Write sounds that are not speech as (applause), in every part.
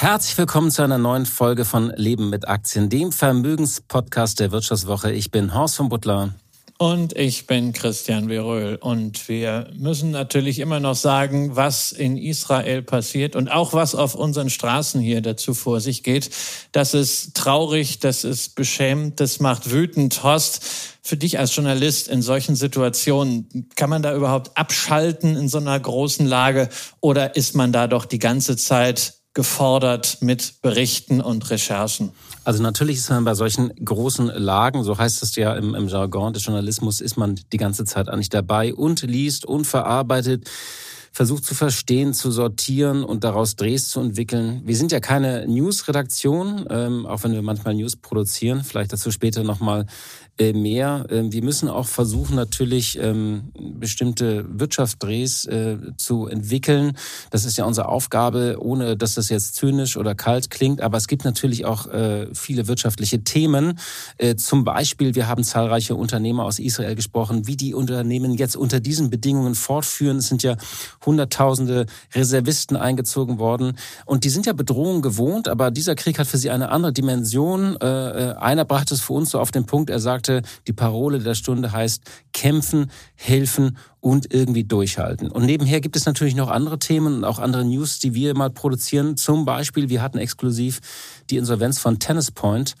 Herzlich willkommen zu einer neuen Folge von Leben mit Aktien, dem Vermögenspodcast der Wirtschaftswoche. Ich bin Horst von Butler. Und ich bin Christian Veröhl. Und wir müssen natürlich immer noch sagen, was in Israel passiert und auch was auf unseren Straßen hier dazu vor sich geht. Das ist traurig, das ist beschämend, das macht wütend. Horst, für dich als Journalist in solchen Situationen, kann man da überhaupt abschalten in so einer großen Lage oder ist man da doch die ganze Zeit gefordert mit Berichten und Recherchen? Also natürlich ist man bei solchen großen Lagen, so heißt es ja im, im Jargon des Journalismus, ist man die ganze Zeit eigentlich dabei und liest und verarbeitet versucht zu verstehen, zu sortieren und daraus Drehs zu entwickeln. Wir sind ja keine News-Redaktion, ähm, auch wenn wir manchmal News produzieren. Vielleicht dazu später nochmal mehr. Ähm, wir müssen auch versuchen, natürlich ähm, bestimmte Wirtschaftsdrehs äh, zu entwickeln. Das ist ja unsere Aufgabe, ohne dass das jetzt zynisch oder kalt klingt. Aber es gibt natürlich auch äh, viele wirtschaftliche Themen. Zum Beispiel, wir haben zahlreiche Unternehmer aus Israel gesprochen, wie die Unternehmen jetzt unter diesen Bedingungen fortführen. Es sind ja Hunderttausende Reservisten eingezogen worden. Und die sind ja Bedrohung gewohnt, aber dieser Krieg hat für sie eine andere Dimension. Einer brachte es für uns so auf den Punkt, er sagte, sagte, die Parole der Stunde heißt kämpfen, helfen und irgendwie durchhalten. Und nebenher gibt es natürlich noch andere Themen und auch andere News, die wir mal produzieren. Zum Beispiel, wir hatten exklusiv die Insolvenz von Tennis Point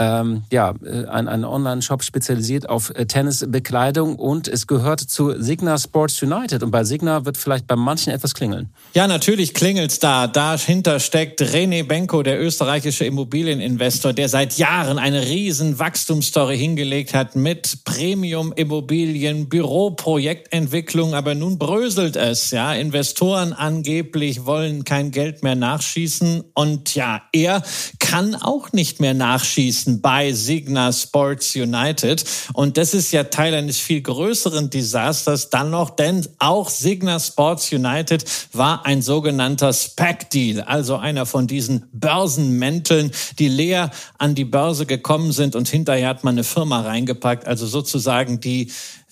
ähm, ja, äh, ein, ein Online-Shop spezialisiert auf äh, Tennisbekleidung und es gehört zu Signa Sports United. Und bei Signa wird vielleicht bei manchen etwas klingeln. Ja, natürlich klingelt's da. Dahinter steckt René Benko, der österreichische Immobilieninvestor, der seit Jahren eine riesen Wachstumsstory hingelegt hat mit Premium-Immobilien, Büroprojektentwicklung. Aber nun bröselt es. Ja, Investoren angeblich wollen kein Geld mehr nachschießen. Und ja, er kann auch nicht mehr nachschießen Journalisten bei Signa Sports United. Und das ist ja Teil eines viel größeren Desasters dann noch, denn auch Signa Sports United war ein sogenannter SPAC-Deal, also einer von diesen Börsenmänteln, die leer an die Börse gekommen sind und hinterher hat man eine Firma reingepackt, also sozusagen die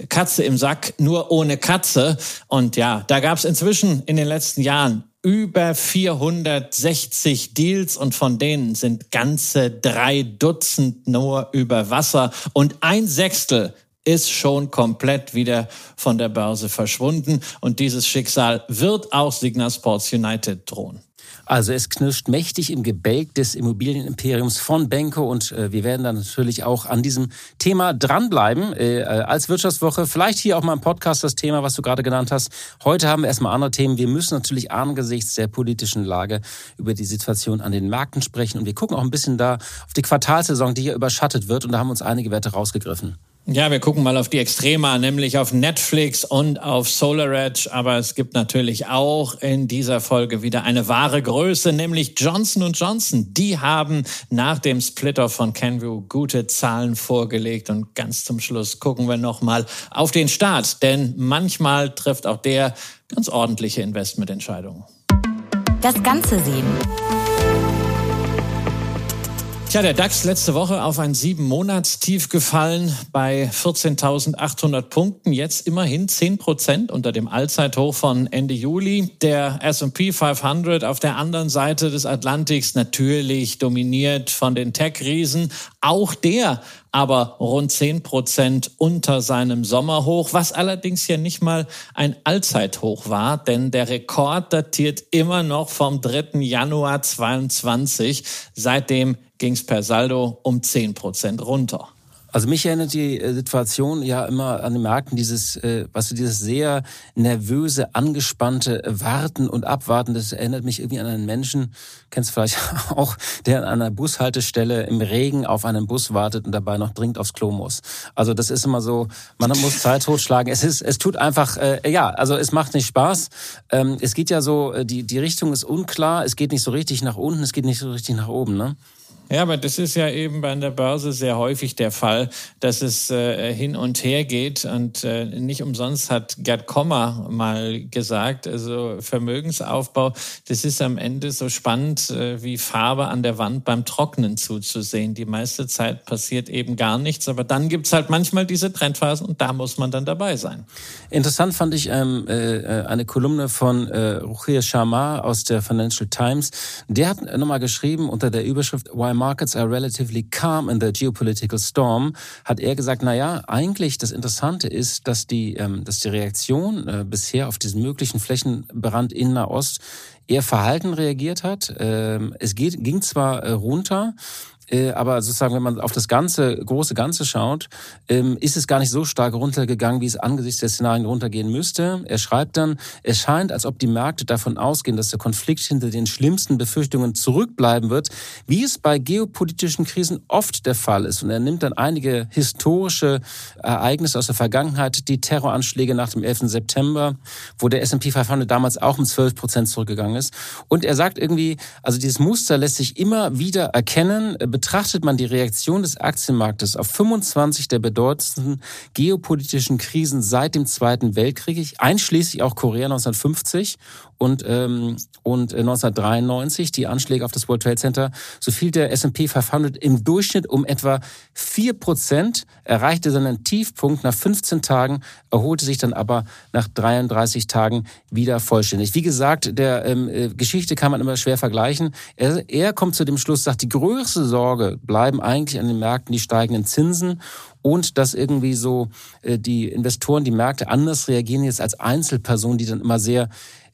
Katze im Sack, nur ohne Katze. Und ja, da gab es inzwischen in den letzten Jahren über 460 Deals und von denen sind ganze drei Dutzend nur über Wasser und ein Sechstel ist schon komplett wieder von der Börse verschwunden und dieses Schicksal wird auch Signa Sports United drohen. Also es knirscht mächtig im Gebälk des Immobilienimperiums von Benko und äh, wir werden dann natürlich auch an diesem Thema dranbleiben äh, als Wirtschaftswoche. Vielleicht hier auch mal im Podcast das Thema, was du gerade genannt hast. Heute haben wir erstmal andere Themen. Wir müssen natürlich angesichts der politischen Lage über die Situation an den Märkten sprechen und wir gucken auch ein bisschen da auf die Quartalsaison, die hier überschattet wird und da haben uns einige Werte rausgegriffen. Ja, wir gucken mal auf die Extrema, nämlich auf Netflix und auf SolarEdge. Aber es gibt natürlich auch in dieser Folge wieder eine wahre Größe, nämlich Johnson Johnson. Die haben nach dem Splitter von Canview gute Zahlen vorgelegt. Und ganz zum Schluss gucken wir nochmal auf den Start, denn manchmal trifft auch der ganz ordentliche Investmententscheidungen. Das Ganze sehen. Tja, der DAX letzte Woche auf ein sieben Monatstief gefallen bei 14.800 Punkten. Jetzt immerhin 10 Prozent unter dem Allzeithoch von Ende Juli. Der S&P 500 auf der anderen Seite des Atlantiks natürlich dominiert von den Tech-Riesen. Auch der aber rund 10 Prozent unter seinem Sommerhoch, was allerdings ja nicht mal ein Allzeithoch war, denn der Rekord datiert immer noch vom 3. Januar 22. Seitdem ging es per Saldo um 10 Prozent runter. Also mich erinnert die äh, Situation ja immer an den Märkten dieses, äh, was du dieses sehr nervöse, angespannte Warten und Abwarten. Das erinnert mich irgendwie an einen Menschen, kennst du vielleicht (laughs) auch, der an einer Bushaltestelle im Regen auf einen Bus wartet und dabei noch dringend aufs Klo muss. Also das ist immer so, man muss Zeit totschlagen. Es ist, es tut einfach, äh, ja, also es macht nicht Spaß. Ähm, es geht ja so, äh, die die Richtung ist unklar. Es geht nicht so richtig nach unten, es geht nicht so richtig nach oben, ne? Ja, aber das ist ja eben bei der Börse sehr häufig der Fall, dass es äh, hin und her geht. Und äh, nicht umsonst hat Gerd Kommer mal gesagt, also Vermögensaufbau, das ist am Ende so spannend äh, wie Farbe an der Wand beim Trocknen zuzusehen. Die meiste Zeit passiert eben gar nichts, aber dann gibt's halt manchmal diese Trendphasen und da muss man dann dabei sein. Interessant fand ich ähm, äh, eine Kolumne von äh, Ruchir Sharma aus der Financial Times. Der hat nochmal geschrieben unter der Überschrift Why markets are relatively calm in the geopolitical storm, hat er gesagt, na ja, eigentlich das Interessante ist, dass die, ähm, dass die Reaktion äh, bisher auf diesen möglichen Flächenbrand in Nahost eher verhalten reagiert hat. Ähm, es geht, ging zwar äh, runter, aber sozusagen, wenn man auf das ganze, große Ganze schaut, ähm, ist es gar nicht so stark runtergegangen, wie es angesichts der Szenarien runtergehen müsste. Er schreibt dann, es scheint, als ob die Märkte davon ausgehen, dass der Konflikt hinter den schlimmsten Befürchtungen zurückbleiben wird, wie es bei geopolitischen Krisen oft der Fall ist. Und er nimmt dann einige historische Ereignisse aus der Vergangenheit, die Terroranschläge nach dem 11. September, wo der S&P 500 damals auch um 12 Prozent zurückgegangen ist. Und er sagt irgendwie, also dieses Muster lässt sich immer wieder erkennen, betrachtet man die Reaktion des Aktienmarktes auf 25 der bedeutendsten geopolitischen Krisen seit dem Zweiten Weltkrieg, einschließlich auch Korea 1950 und, ähm, und 1993 die Anschläge auf das World Trade Center, so fiel der S&P 500 im Durchschnitt um etwa vier Prozent, erreichte seinen Tiefpunkt nach 15 Tagen, erholte sich dann aber nach 33 Tagen wieder vollständig. Wie gesagt, der ähm, äh, Geschichte kann man immer schwer vergleichen. Er, er kommt zu dem Schluss, sagt, die größte Sorge bleiben eigentlich an den Märkten die steigenden Zinsen und dass irgendwie so äh, die Investoren, die Märkte anders reagieren jetzt als Einzelpersonen, die dann immer sehr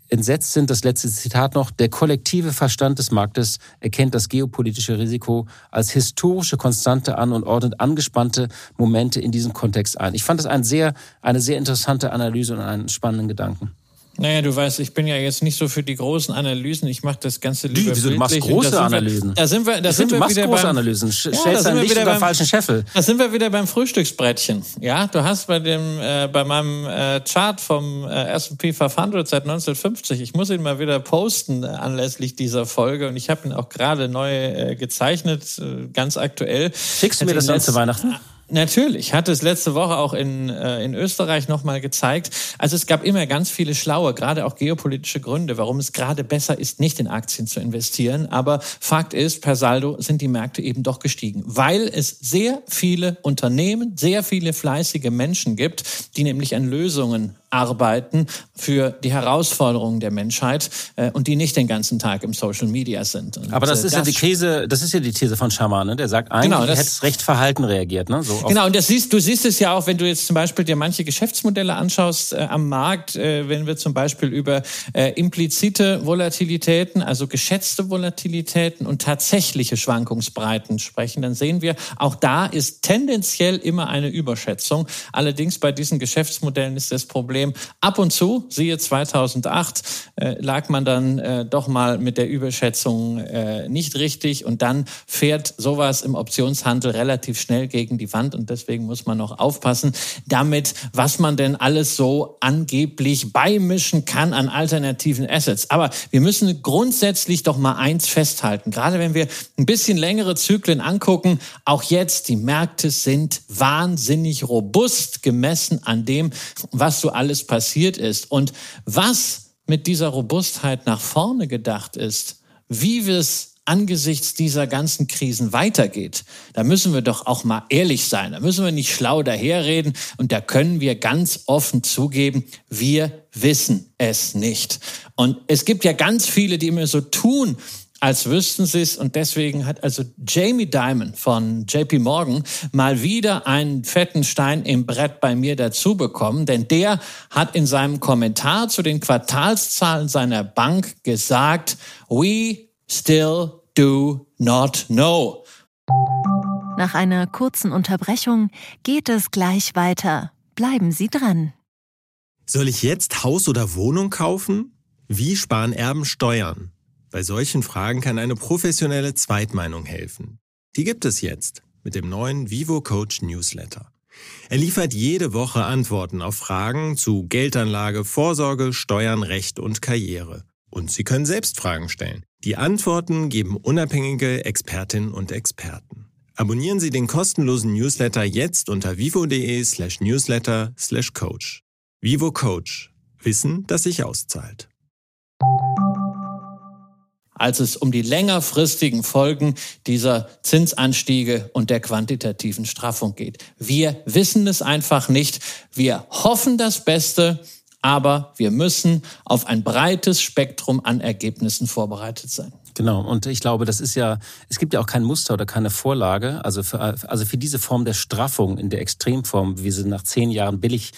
entsetzt sind, das letzte Zitat noch, der kollektive Verstand des Marktes erkennt das geopolitische Risiko als historische Konstante an und ordnet angespannte Momente in diesem Kontext ein. Ich fand das ein sehr, eine sehr interessante Analyse und einen spannenden Gedanken. Naja, du weißt, ich bin ja jetzt nicht so für die großen Analysen. Ich mache das Ganze lieber Wie, wieso, du machst große Analysen? da sind wir, da ich sind find, wir du machst wieder große beim, Analysen. Sch ja, stellst dein Licht unter falschen Scheffel. Da sind wir wieder beim Frühstücksbrettchen. Ja, du hast bei dem, äh, bei meinem äh, Chart vom äh, S&P 500 seit 1950, ich muss ihn mal wieder posten äh, anlässlich dieser Folge und ich habe ihn auch gerade neu äh, gezeichnet, äh, ganz aktuell. Schickst du mir das dann zu Weihnachten? Natürlich, hatte es letzte Woche auch in, äh, in Österreich nochmal gezeigt. Also es gab immer ganz viele schlaue, gerade auch geopolitische Gründe, warum es gerade besser ist, nicht in Aktien zu investieren. Aber Fakt ist, per Saldo sind die Märkte eben doch gestiegen, weil es sehr viele Unternehmen, sehr viele fleißige Menschen gibt, die nämlich an Lösungen arbeiten für die Herausforderungen der Menschheit äh, und die nicht den ganzen Tag im Social Media sind. Und Aber das äh, ist das ja die These, das ist ja die These von Schaman, ne? Der sagt eigentlich, genau, hätte recht verhalten reagiert, ne? So genau, und das siehst, du siehst es ja auch, wenn du jetzt zum Beispiel dir manche Geschäftsmodelle anschaust äh, am Markt, äh, wenn wir zum Beispiel über äh, implizite Volatilitäten, also geschätzte Volatilitäten und tatsächliche Schwankungsbreiten sprechen, dann sehen wir, auch da ist tendenziell immer eine Überschätzung. Allerdings bei diesen Geschäftsmodellen ist das Problem, Problem. Ab und zu, siehe 2008, äh, lag man dann äh, doch mal mit der Überschätzung äh, nicht richtig und dann fährt sowas im Optionshandel relativ schnell gegen die Wand und deswegen muss man noch aufpassen damit, was man denn alles so angeblich beimischen kann an alternativen Assets. Aber wir müssen grundsätzlich doch mal eins festhalten, gerade wenn wir ein bisschen längere Zyklen angucken, auch jetzt, die Märkte sind wahnsinnig robust gemessen an dem, was so alles passiert ist und was mit dieser Robustheit nach vorne gedacht ist, wie wir es angesichts dieser ganzen Krisen weitergeht, da müssen wir doch auch mal ehrlich sein. Da müssen wir nicht schlau daherreden und da können wir ganz offen zugeben, wir wissen es nicht. Und es gibt ja ganz viele, die immer so tun, als wüssten sie es. Und deswegen hat also Jamie Dimon von JP Morgan mal wieder einen fetten Stein im Brett bei mir dazu bekommen, denn der hat in seinem Kommentar zu den Quartalszahlen seiner Bank gesagt, we still do not know. Nach einer kurzen Unterbrechung geht es gleich weiter. Bleiben Sie dran. Soll ich jetzt Haus oder Wohnung kaufen? Wie sparen Erben Steuern? Bei solchen Fragen kann eine professionelle Zweitmeinung helfen. Die gibt es jetzt mit dem neuen Vivo Coach Newsletter. Er liefert jede Woche Antworten auf Fragen zu Geldanlage, Vorsorge, Steuern, Recht und Karriere. Und Sie können selbst Fragen stellen. Die Antworten geben unabhängige Expertinnen und Experten. Abonnieren Sie den kostenlosen Newsletter jetzt unter vivo.de slash newsletter slash coach. Vivo Coach. Wissen, das sich auszahlt als es um die längerfristigen Folgen dieser Zinsanstiege und der quantitativen Straffung geht. Wir wissen es einfach nicht. Wir hoffen das Beste, aber wir müssen auf ein breites Spektrum an Ergebnissen vorbereitet sein. Genau, und ich glaube, das ist ja, es gibt ja auch kein Muster oder keine Vorlage. Also für, also für diese Form der Straffung in der Extremform, wie sie nach zehn Jahren billig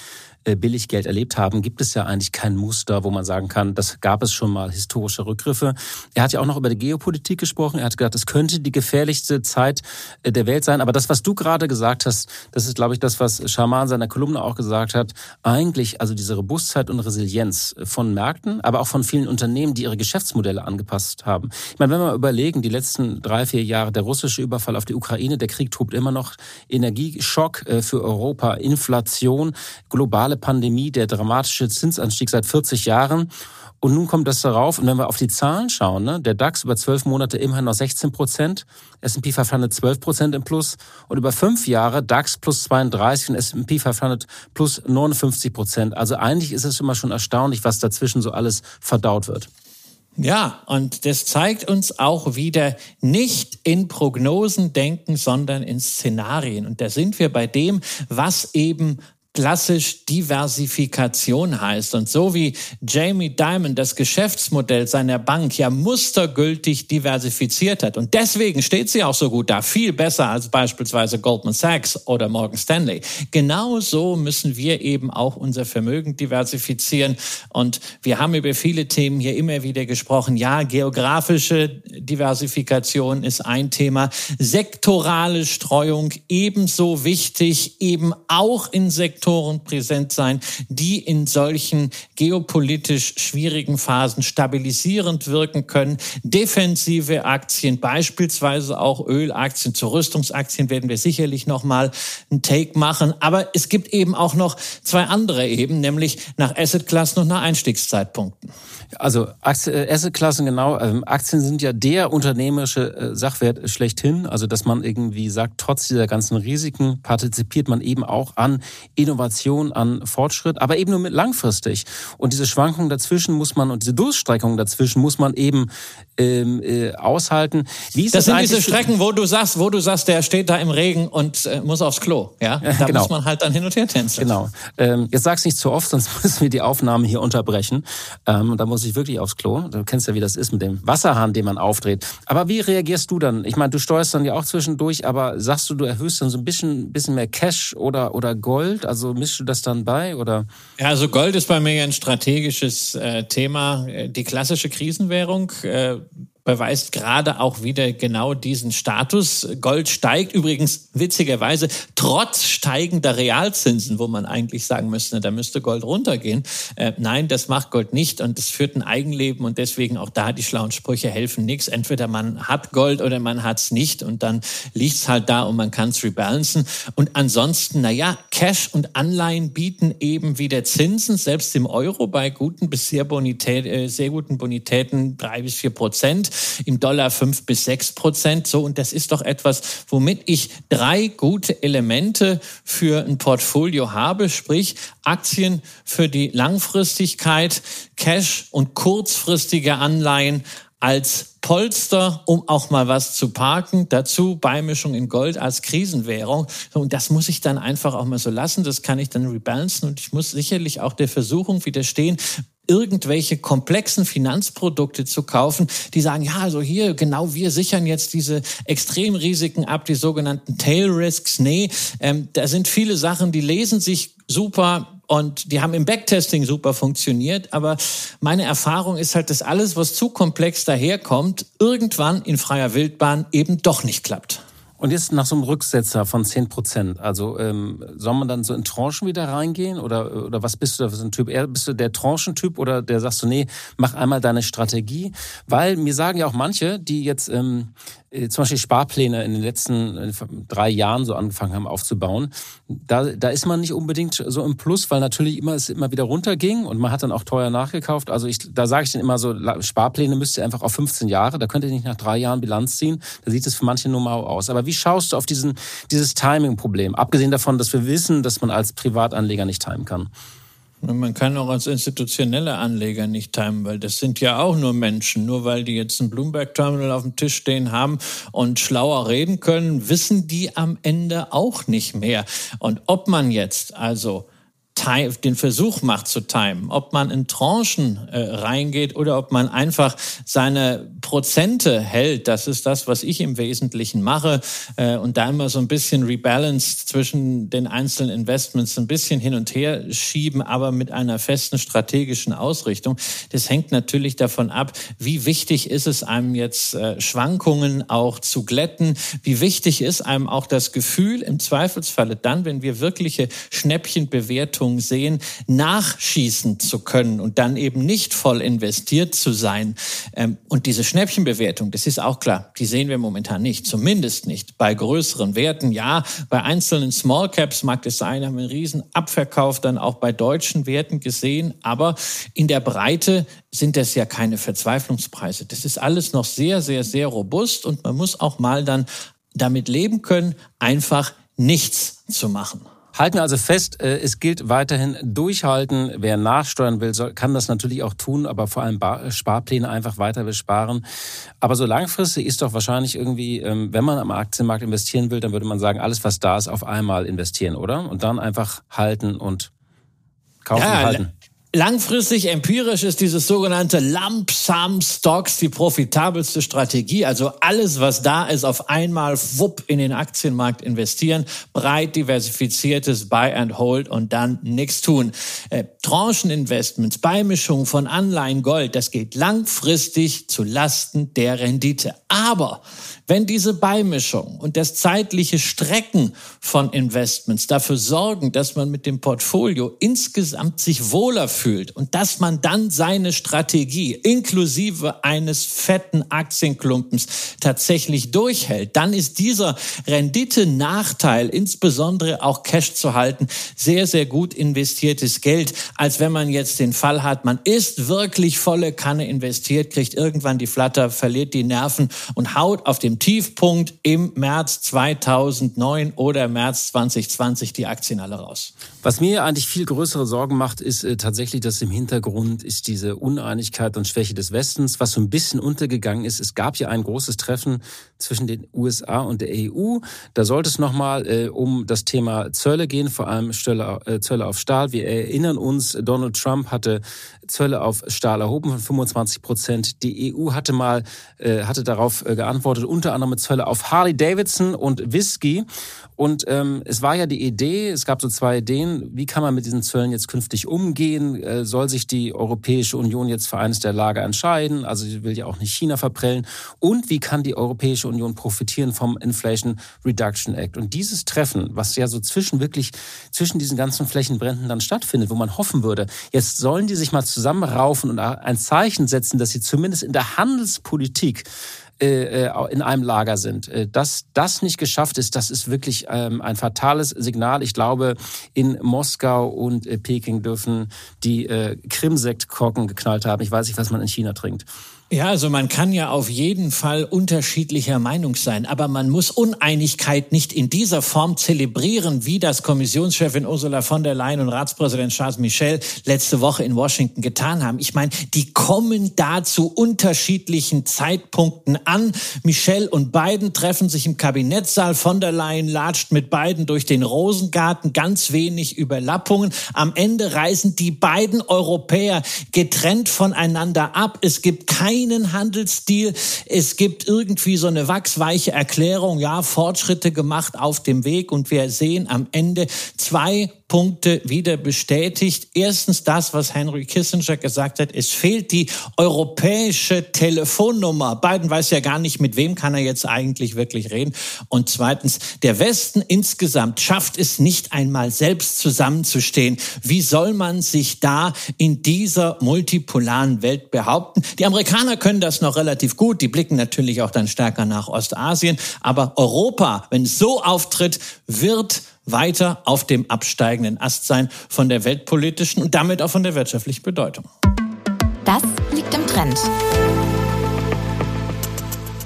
Billiggeld erlebt haben, gibt es ja eigentlich kein Muster, wo man sagen kann, das gab es schon mal historische Rückgriffe. Er hat ja auch noch über die Geopolitik gesprochen. Er hat gesagt, es könnte die gefährlichste Zeit äh, der Welt sein. Aber das, was du gerade gesagt hast, das ist, glaube ich, das, was Schaman in seiner Kolumne auch gesagt hat. Eigentlich, also diese Robustheit und Resilienz von Märkten, aber auch von vielen Unternehmen, die ihre Geschäftsmodelle angepasst haben. Ich meine, wenn wir mal überlegen, die letzten drei, vier Jahre, der russische Überfall auf die Ukraine, der Krieg tobt immer noch, Energieschock äh, für Europa, Inflation, globale globale Pandemie, der dramatische Zinsanstieg seit 40 Jahren. Und nun kommt das darauf. Und wenn wir auf die Zahlen schauen, ne, der DAX über zwölf Monate immerhin noch 16 Prozent, S&P 500 12 Prozent im Plus und über fünf Jahre DAX plus 32 und S&P 500 plus 59 Prozent. Also eigentlich ist es immer schon erstaunlich, was dazwischen so alles verdaut wird. Ja, und das zeigt uns auch wieder nicht in Prognosen denken, sondern in Szenarien. Und da sind wir bei dem, was eben klassisch Diversifikation heißt. Und so wie Jamie Dimon das Geschäftsmodell seiner Bank ja mustergültig diversifiziert hat, und deswegen steht sie auch so gut da, viel besser als beispielsweise Goldman Sachs oder Morgan Stanley. Genauso müssen wir eben auch unser Vermögen diversifizieren. Und wir haben über viele Themen hier immer wieder gesprochen. Ja, geografische Diversifikation ist ein Thema. Sektorale Streuung ebenso wichtig, eben auch in Sektoren, Sektoren präsent sein, die in solchen geopolitisch schwierigen Phasen stabilisierend wirken können. Defensive Aktien, beispielsweise auch Ölaktien, zu Rüstungsaktien werden wir sicherlich noch mal einen Take machen. Aber es gibt eben auch noch zwei andere eben, nämlich nach Assetklassen und nach Einstiegszeitpunkten. Also äh, Assetklassen, genau. Ähm, Aktien sind ja der unternehmerische äh, Sachwert schlechthin. Also dass man irgendwie sagt, trotz dieser ganzen Risiken partizipiert man eben auch an Innovation, an Fortschritt, aber eben nur mit langfristig. Und diese Schwankungen dazwischen muss man und diese Durchstreckung dazwischen muss man eben ähm, äh, aushalten. Wie ist das, das sind diese Strecken, wo du sagst, wo du sagst, der steht da im Regen und äh, muss aufs Klo. Ja, (laughs) da genau. muss man halt dann hin und her tänzeln. Genau. Ähm, jetzt sag's nicht zu oft, (laughs) sonst müssen wir die Aufnahme hier unterbrechen. Ähm, da muss ich wirklich aufs Klo. Du kennst ja, wie das ist mit dem Wasserhahn, den man aufdreht. Aber wie reagierst du dann? Ich meine, du steuerst dann ja auch zwischendurch, aber sagst du, du erhöhst dann so ein bisschen, bisschen mehr Cash oder, oder Gold? Also mischst du das dann bei? Oder? Ja, also Gold ist bei mir ein strategisches äh, Thema. Äh, die klassische Krisenwährung. Äh, beweist gerade auch wieder genau diesen Status. Gold steigt übrigens witzigerweise trotz steigender Realzinsen, wo man eigentlich sagen müsste, da müsste Gold runtergehen. Äh, nein, das macht Gold nicht und es führt ein Eigenleben und deswegen auch da die schlauen Sprüche helfen nichts. Entweder man hat Gold oder man hat es nicht und dann liegt es halt da und man kann es rebalancen. Und ansonsten, na ja, Cash und Anleihen bieten eben wieder Zinsen, selbst im Euro bei guten bis sehr, Bonität, äh, sehr guten Bonitäten drei bis vier Prozent im Dollar fünf bis sechs Prozent. So, und das ist doch etwas, womit ich drei gute Elemente für ein Portfolio habe, sprich Aktien für die Langfristigkeit, Cash und kurzfristige Anleihen als Polster, um auch mal was zu parken. Dazu Beimischung in Gold als Krisenwährung. Und das muss ich dann einfach auch mal so lassen. Das kann ich dann rebalancen. Und ich muss sicherlich auch der Versuchung widerstehen, irgendwelche komplexen Finanzprodukte zu kaufen, die sagen, ja, also hier, genau, wir sichern jetzt diese Extremrisiken ab, die sogenannten Tail Risks. Nee, ähm, da sind viele Sachen, die lesen sich super und die haben im Backtesting super funktioniert. Aber meine Erfahrung ist halt, dass alles, was zu komplex daherkommt, irgendwann in freier Wildbahn eben doch nicht klappt. Und jetzt nach so einem Rücksetzer von 10 Prozent, also ähm, soll man dann so in Tranchen wieder reingehen oder, oder was bist du da für ein Typ? Bist du der Tranchentyp oder der sagst du, nee, mach einmal deine Strategie? Weil mir sagen ja auch manche, die jetzt ähm, äh, zum Beispiel Sparpläne in den letzten äh, drei Jahren so angefangen haben aufzubauen, da, da ist man nicht unbedingt so im Plus, weil natürlich immer es immer wieder runterging und man hat dann auch teuer nachgekauft. Also ich, da sage ich dann immer so, Sparpläne müsst ihr einfach auf 15 Jahre, da könnt ihr nicht nach drei Jahren Bilanz ziehen, da sieht es für manche nur mau aus. Aber wie schaust du auf diesen, dieses Timing-Problem? Abgesehen davon, dass wir wissen, dass man als Privatanleger nicht timen kann. Man kann auch als institutionelle Anleger nicht timen, weil das sind ja auch nur Menschen. Nur weil die jetzt ein Bloomberg-Terminal auf dem Tisch stehen haben und schlauer reden können, wissen die am Ende auch nicht mehr. Und ob man jetzt also den Versuch macht zu timen, ob man in Tranchen äh, reingeht oder ob man einfach seine Prozente hält. Das ist das, was ich im Wesentlichen mache äh, und da immer so ein bisschen rebalanced zwischen den einzelnen Investments ein bisschen hin und her schieben, aber mit einer festen strategischen Ausrichtung. Das hängt natürlich davon ab, wie wichtig ist es einem jetzt äh, Schwankungen auch zu glätten, wie wichtig ist einem auch das Gefühl im Zweifelsfalle dann, wenn wir wirkliche Schnäppchenbewertungen Leistung sehen, nachschießen zu können und dann eben nicht voll investiert zu sein. Ähm, und diese Schnäppchenbewertung, das ist auch klar, die sehen wir momentan nicht, zumindest nicht bei größeren Werten. Ja, bei einzelnen Small Caps mag es sein, haben wir einen riesen Abverkauf dann auch bei deutschen Werten gesehen, aber in der Breite sind das ja keine Verzweiflungspreise. Das ist alles noch sehr, sehr, sehr robust und man muss auch mal dann damit leben können, einfach nichts zu machen. Halten wir also fest, äh, es gilt weiterhin durchhalten. Wer nachsteuern will, kann das natürlich auch tun, aber vor allem Sparpläne einfach weiter besparen. Aber so langfristig ist doch wahrscheinlich irgendwie, ähm, wenn man am Aktienmarkt investieren will, dann würde man sagen, alles was da ist, auf einmal investieren, oder? Und dann einfach halten und kaufen ja, und halten. Langfristig empirisch ist dieses sogenannte Lump Sum Stocks die profitabelste Strategie. Also alles, was da ist, auf einmal wupp in den Aktienmarkt investieren, breit diversifiziertes Buy and Hold und dann nichts tun. Äh, Trancheninvestments, Beimischung von Anleihen, Gold, das geht langfristig zu Lasten der Rendite. Aber wenn diese Beimischung und das zeitliche Strecken von Investments dafür sorgen, dass man mit dem Portfolio insgesamt sich wohler fühlt und dass man dann seine Strategie inklusive eines fetten Aktienklumpens tatsächlich durchhält, dann ist dieser Rendite-Nachteil, insbesondere auch Cash zu halten, sehr, sehr gut investiertes Geld, als wenn man jetzt den Fall hat, man ist wirklich volle Kanne investiert, kriegt irgendwann die Flatter, verliert die Nerven und haut auf dem Tiefpunkt im März 2009 oder März 2020 die Aktien alle raus. Was mir eigentlich viel größere Sorgen macht, ist äh, tatsächlich, dass im Hintergrund ist diese Uneinigkeit und Schwäche des Westens, was so ein bisschen untergegangen ist. Es gab ja ein großes Treffen zwischen den USA und der EU. Da sollte es nochmal äh, um das Thema Zölle gehen, vor allem Zölle, äh, Zölle auf Stahl. Wir erinnern uns, Donald Trump hatte Zölle auf Stahl erhoben von 25 Prozent. Die EU hatte mal, äh, hatte darauf äh, geantwortet, unter anderem mit Zölle auf Harley Davidson und Whisky. Und ähm, es war ja die Idee, es gab so zwei Ideen, wie kann man mit diesen Zöllen jetzt künftig umgehen? Äh, soll sich die Europäische Union jetzt für eines der Lager entscheiden? Also sie will ja auch nicht China verprellen. Und wie kann die Europäische Union profitieren vom Inflation Reduction Act? Und dieses Treffen, was ja so zwischen wirklich, zwischen diesen ganzen Flächenbränden dann stattfindet, wo man hoffen würde, jetzt sollen die sich mal zusammenraufen und ein Zeichen setzen, dass sie zumindest in der Handelspolitik äh, äh, in einem Lager sind. Äh, dass das nicht geschafft ist, das ist wirklich ähm, ein fatales Signal. Ich glaube, in Moskau und Peking dürfen die Krimsektkorken geknallt haben. Ich weiß nicht, was man in China trinkt. Ja, also man kann ja auf jeden Fall unterschiedlicher Meinung sein, aber man muss Uneinigkeit nicht in dieser Form zelebrieren, wie das Kommissionschefin Ursula von der Leyen und Ratspräsident Charles Michel letzte Woche in Washington getan haben. Ich meine, die kommen da zu unterschiedlichen Zeitpunkten an. Michel und Biden treffen sich im Kabinettssaal. Von der Leyen latscht mit beiden durch den Rosengarten, ganz wenig Überlappungen. Am Ende reisen die beiden Europäer getrennt voneinander ab. Es gibt kein keinen Handelsdeal. Es gibt irgendwie so eine wachsweiche Erklärung, ja, Fortschritte gemacht auf dem Weg und wir sehen am Ende zwei Punkte wieder bestätigt. Erstens das, was Henry Kissinger gesagt hat, es fehlt die europäische Telefonnummer. Biden weiß ja gar nicht, mit wem kann er jetzt eigentlich wirklich reden. Und zweitens, der Westen insgesamt schafft es nicht einmal selbst zusammenzustehen. Wie soll man sich da in dieser multipolaren Welt behaupten? Die Amerikaner können das noch relativ gut. Die blicken natürlich auch dann stärker nach Ostasien. Aber Europa, wenn es so auftritt, wird weiter auf dem absteigenden Ast sein von der weltpolitischen und damit auch von der wirtschaftlichen Bedeutung. Das liegt im Trend.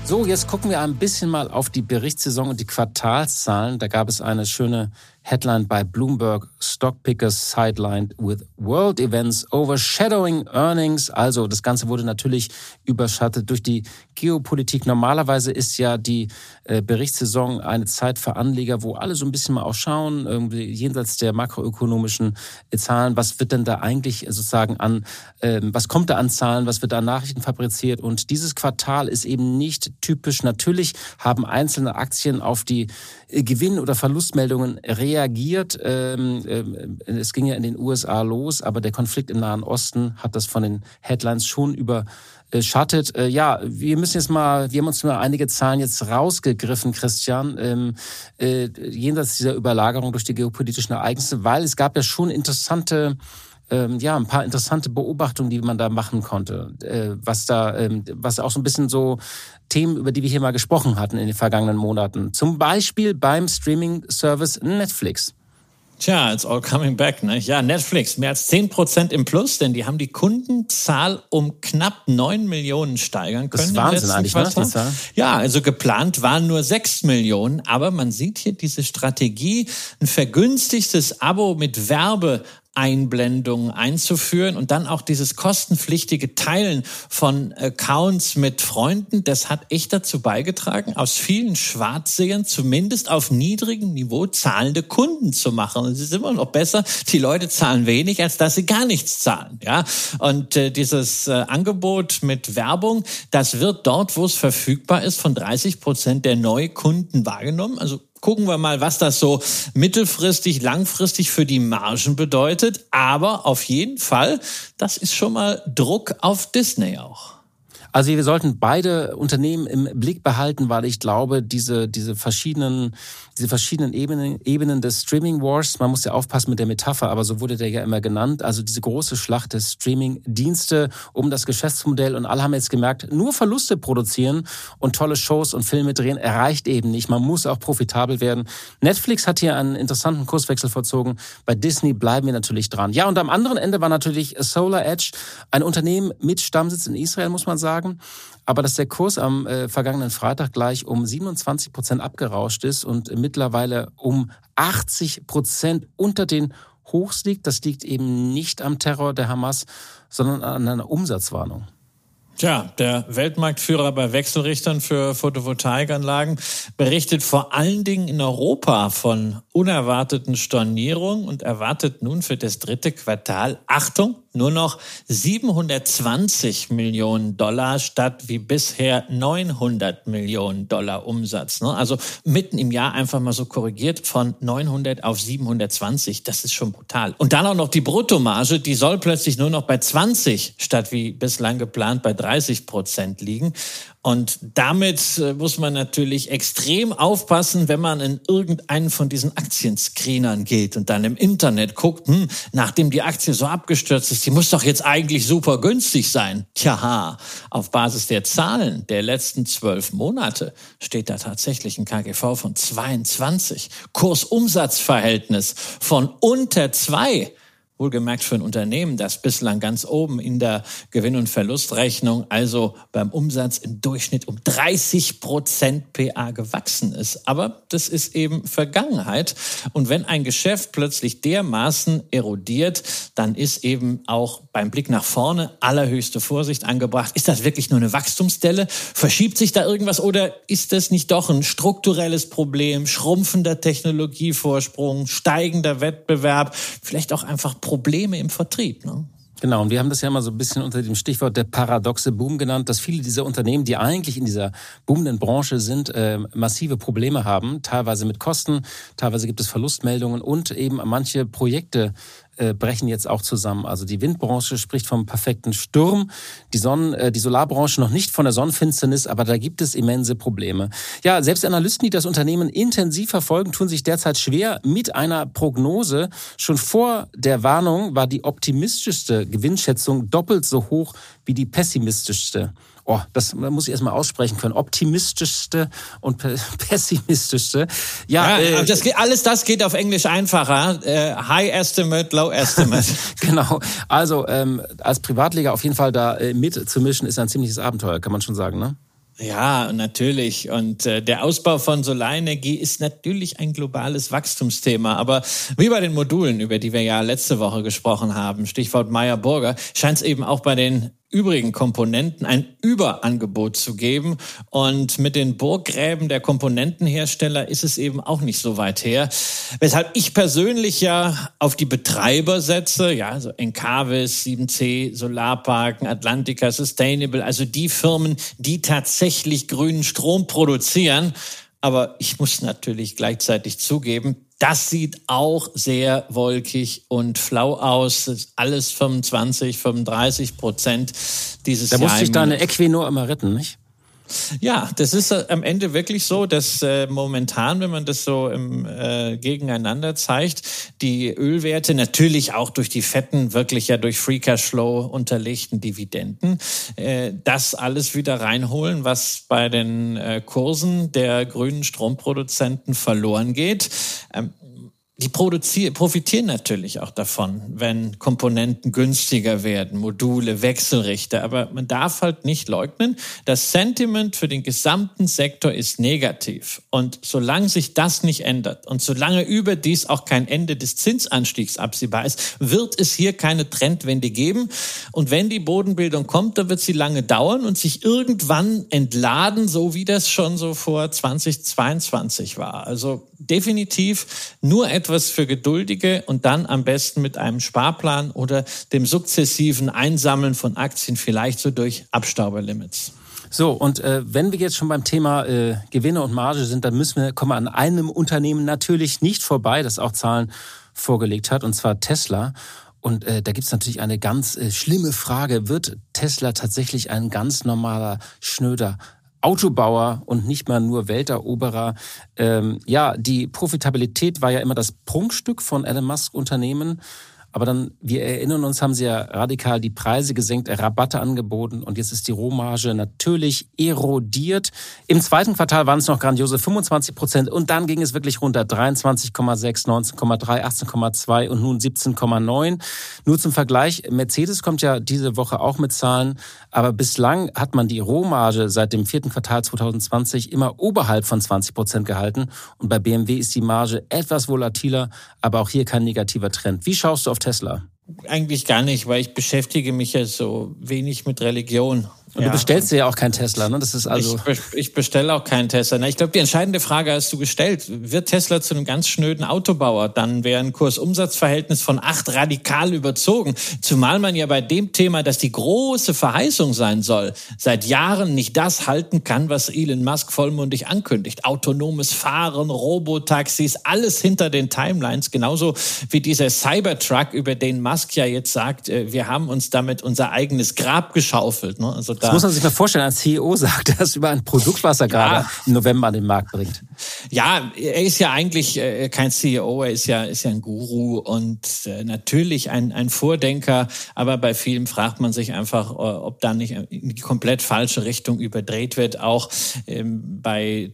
So, jetzt gucken wir ein bisschen mal auf die Berichtssaison und die Quartalszahlen. Da gab es eine schöne Headline bei Bloomberg, Stock Pickers sidelined with World Events overshadowing earnings. Also das Ganze wurde natürlich überschattet durch die Geopolitik. Normalerweise ist ja die äh, Berichtssaison eine Zeit für Anleger, wo alle so ein bisschen mal auch schauen, irgendwie jenseits der makroökonomischen äh, Zahlen, was wird denn da eigentlich sozusagen an, äh, was kommt da an Zahlen, was wird da an Nachrichten fabriziert. Und dieses Quartal ist eben nicht typisch. Natürlich haben einzelne Aktien auf die äh, Gewinn- oder Verlustmeldungen reagiert reagiert. Ähm, äh, es ging ja in den USA los, aber der Konflikt im Nahen Osten hat das von den Headlines schon überschattet. Äh, ja, wir müssen jetzt mal, wir haben uns mal einige Zahlen jetzt rausgegriffen, Christian, ähm, äh, jenseits dieser Überlagerung durch die geopolitischen Ereignisse, weil es gab ja schon interessante ähm, ja, ein paar interessante Beobachtungen, die man da machen konnte, äh, was da, ähm, was auch so ein bisschen so Themen, über die wir hier mal gesprochen hatten in den vergangenen Monaten. Zum Beispiel beim Streaming-Service Netflix. Tja, it's all coming back. Ne? Ja, Netflix, mehr als 10 Prozent im Plus, denn die haben die Kundenzahl um knapp 9 Millionen steigern können. Das ist Wahnsinn eigentlich, ne? Ja, also geplant waren nur 6 Millionen, aber man sieht hier diese Strategie, ein vergünstigtes Abo mit Werbe Einblendungen einzuführen und dann auch dieses kostenpflichtige Teilen von Accounts mit Freunden, das hat echt dazu beigetragen, aus vielen Schwarzsehern zumindest auf niedrigem Niveau zahlende Kunden zu machen. Und es ist immer noch besser, die Leute zahlen wenig, als dass sie gar nichts zahlen. Ja, und äh, dieses äh, Angebot mit Werbung, das wird dort, wo es verfügbar ist, von 30 Prozent der Neukunden wahrgenommen. Also gucken wir mal, was das so mittelfristig, langfristig für die Margen bedeutet. Aber auf jeden Fall, das ist schon mal Druck auf Disney auch. Also wir sollten beide Unternehmen im Blick behalten, weil ich glaube, diese, diese verschiedenen, diese verschiedenen Ebenen, Ebenen des Streaming Wars, man muss ja aufpassen mit der Metapher, aber so wurde der ja immer genannt, also diese große Schlacht des Streaming-Dienste um das Geschäftsmodell und alle haben jetzt gemerkt, nur Verluste produzieren und tolle Shows und Filme drehen erreicht eben nicht. Man muss auch profitabel werden. Netflix hat hier einen interessanten Kurswechsel vollzogen. Bei Disney bleiben wir natürlich dran. Ja, und am anderen Ende war natürlich Solar Edge, ein Unternehmen mit Stammsitz in Israel, muss man sagen sagen. Aber dass der Kurs am äh, vergangenen Freitag gleich um 27 Prozent abgerauscht ist und mittlerweile um 80 Prozent unter den Hochs liegt, das liegt eben nicht am Terror der Hamas, sondern an einer Umsatzwarnung. Tja, der Weltmarktführer bei Wechselrichtern für Photovoltaikanlagen berichtet vor allen Dingen in Europa von unerwarteten Stornierungen und erwartet nun für das dritte Quartal, Achtung, nur noch 720 Millionen Dollar statt wie bisher 900 Millionen Dollar Umsatz. Ne? Also mitten im Jahr einfach mal so korrigiert von 900 auf 720. Das ist schon brutal. Und dann auch noch die Bruttomarge, die soll plötzlich nur noch bei 20 statt wie bislang geplant bei 30 Prozent liegen. Und damit äh, muss man natürlich extrem aufpassen, wenn man in irgendeinen von diesen Aktienscreenern geht und dann im Internet guckt, hm, nachdem die Aktie so abgestürzt ist, die muss doch jetzt eigentlich super günstig sein. Tja, auf Basis der Zahlen der letzten zwölf Monate steht da tatsächlich ein KGV von 22, Kursumsatzverhältnis von unter zwei. Wohlgemerkt für ein Unternehmen, das bislang ganz oben in der Gewinn- und Verlustrechnung, also beim Umsatz im Durchschnitt um 30 Prozent PA gewachsen ist. Aber das ist eben Vergangenheit. Und wenn ein Geschäft plötzlich dermaßen erodiert, dann ist eben auch beim Blick nach vorne allerhöchste Vorsicht angebracht. Ist das wirklich nur eine Wachstumsdelle? Verschiebt sich da irgendwas oder ist das nicht doch ein strukturelles Problem, schrumpfender Technologievorsprung, steigender Wettbewerb, vielleicht auch einfach Probleme im Vertrieb. Ne? Genau, und wir haben das ja immer so ein bisschen unter dem Stichwort der paradoxe Boom genannt, dass viele dieser Unternehmen, die eigentlich in dieser boomenden Branche sind, äh, massive Probleme haben, teilweise mit Kosten, teilweise gibt es Verlustmeldungen und eben manche Projekte äh, brechen jetzt auch zusammen. Also die Windbranche spricht vom perfekten Sturm, die Sonnen, äh, die Solarbranche noch nicht von der Sonnenfinsternis, aber da gibt es immense Probleme. Ja, selbst Analysten, die das Unternehmen intensiv verfolgen, tun sich derzeit schwer mit einer Prognose. Schon vor der Warnung war die optimistischste Gewinnschätzung doppelt so hoch wie die pessimistischste oh, das muss ich erstmal aussprechen können, optimistischste und (laughs) pessimistischste. Ja, ja äh, das geht, alles das geht auf Englisch einfacher. Äh, high Estimate, Low Estimate. (laughs) genau. Also ähm, als Privatleger auf jeden Fall da äh, mitzumischen, ist ein ziemliches Abenteuer, kann man schon sagen, ne? Ja, natürlich. Und äh, der Ausbau von Solarenergie ist natürlich ein globales Wachstumsthema. Aber wie bei den Modulen, über die wir ja letzte Woche gesprochen haben, Stichwort Meyer-Burger, scheint es eben auch bei den übrigen Komponenten ein Überangebot zu geben. Und mit den Burggräben der Komponentenhersteller ist es eben auch nicht so weit her. Weshalb ich persönlich ja auf die Betreiber setze, ja, also Encavis, 7C, Solarparken, Atlantica, Sustainable, also die Firmen, die tatsächlich grünen Strom produzieren. Aber ich muss natürlich gleichzeitig zugeben, das sieht auch sehr wolkig und flau aus. alles 25, 35 Prozent dieses da Jahr. Da musste ich deine Equinor immer retten, nicht? Ja, das ist äh, am Ende wirklich so, dass äh, momentan, wenn man das so im, äh, gegeneinander zeigt, die Ölwerte natürlich auch durch die fetten, wirklich ja durch Free Cashflow unterlegten Dividenden, äh, das alles wieder reinholen, was bei den äh, Kursen der grünen Stromproduzenten verloren geht. Ähm, die produzieren, profitieren natürlich auch davon, wenn Komponenten günstiger werden, Module, Wechselrichter. Aber man darf halt nicht leugnen, das Sentiment für den gesamten Sektor ist negativ. Und solange sich das nicht ändert und solange überdies auch kein Ende des Zinsanstiegs absehbar ist, wird es hier keine Trendwende geben. Und wenn die Bodenbildung kommt, dann wird sie lange dauern und sich irgendwann entladen, so wie das schon so vor 2022 war. Also definitiv nur etwas für Geduldige und dann am besten mit einem Sparplan oder dem sukzessiven Einsammeln von Aktien, vielleicht so durch Abstauberlimits. So, und äh, wenn wir jetzt schon beim Thema äh, Gewinne und Marge sind, dann müssen wir, kommen wir an einem Unternehmen natürlich nicht vorbei, das auch Zahlen vorgelegt hat, und zwar Tesla. Und äh, da gibt's natürlich eine ganz äh, schlimme Frage. Wird Tesla tatsächlich ein ganz normaler, schnöder Autobauer und nicht mal nur Welteroberer. Ähm, ja, die Profitabilität war ja immer das Prunkstück von Elon Musk Unternehmen. Aber dann, wir erinnern uns, haben sie ja radikal die Preise gesenkt, Rabatte angeboten und jetzt ist die Rohmarge natürlich erodiert. Im zweiten Quartal waren es noch grandiose 25 Prozent und dann ging es wirklich runter 23,6, 19,3, 18,2 und nun 17,9. Nur zum Vergleich, Mercedes kommt ja diese Woche auch mit Zahlen, aber bislang hat man die Rohmarge seit dem vierten Quartal 2020 immer oberhalb von 20 Prozent gehalten und bei BMW ist die Marge etwas volatiler, aber auch hier kein negativer Trend. Wie schaust du auf Tesla? Eigentlich gar nicht, weil ich beschäftige mich ja so wenig mit Religion. Und ja. du bestellst dir ja auch keinen Tesla, ne? Das ist also. Ich, ich bestelle auch keinen Tesla. Na, ich glaube, die entscheidende Frage hast du gestellt. Wird Tesla zu einem ganz schnöden Autobauer? Dann wäre ein Kurs-Umsatz-Verhältnis von acht radikal überzogen. Zumal man ja bei dem Thema, dass die große Verheißung sein soll, seit Jahren nicht das halten kann, was Elon Musk vollmundig ankündigt. Autonomes Fahren, Robotaxis, alles hinter den Timelines. Genauso wie dieser Cybertruck, über den Musk ja jetzt sagt, äh, wir haben uns damit unser eigenes Grab geschaufelt. Ne? Also das muss man sich mal vorstellen, als (laughs) CEO sagt das über ein Produkt, was er ja. gerade im November an den Markt bringt. Ja, er ist ja eigentlich äh, kein CEO, er ist ja, ist ja ein Guru und äh, natürlich ein, ein Vordenker, aber bei vielen fragt man sich einfach, äh, ob da nicht in die komplett falsche Richtung überdreht wird. Auch ähm, bei